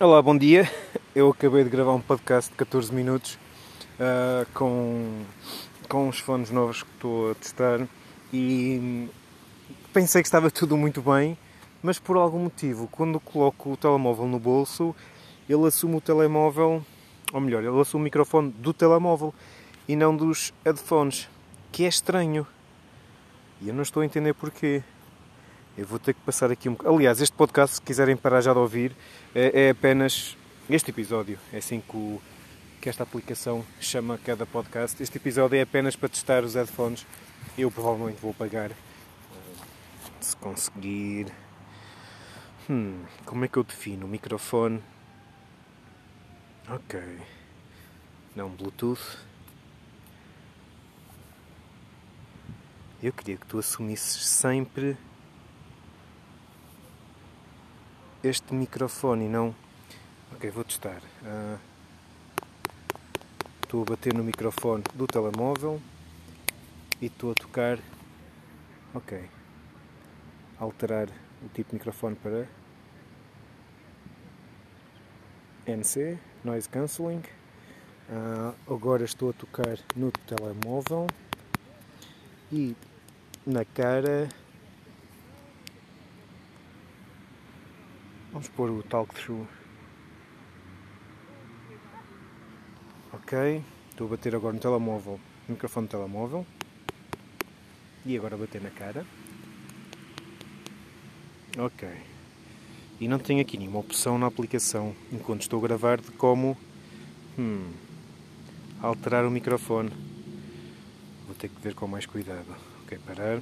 Olá, bom dia. Eu acabei de gravar um podcast de 14 minutos uh, com, com os fones novos que estou a testar e pensei que estava tudo muito bem, mas por algum motivo, quando coloco o telemóvel no bolso, ele assume o telemóvel, ou melhor, ele assume o microfone do telemóvel e não dos headphones, que é estranho. E eu não estou a entender porquê. Eu vou ter que passar aqui um Aliás, este podcast, se quiserem parar já de ouvir, é, é apenas este episódio. É assim que, o, que esta aplicação chama cada podcast. Este episódio é apenas para testar os headphones. Eu provavelmente vou pagar. Se conseguir. Hum, como é que eu defino? O microfone. Ok. Não, Bluetooth. Eu queria que tu assumisses sempre este microfone e não. Ok, vou testar. Uh, estou a bater no microfone do telemóvel e estou a tocar. Ok. Alterar o tipo de microfone para NC, Noise Cancelling. Uh, agora estou a tocar no telemóvel e na cara Vamos pôr o talk through. Ok. Estou a bater agora no telemóvel, no microfone do telemóvel. E agora bater na cara. Ok. E não tenho aqui nenhuma opção na aplicação, enquanto estou a gravar, de como hum, alterar o microfone. Vou ter que ver com mais cuidado. Ok, parar.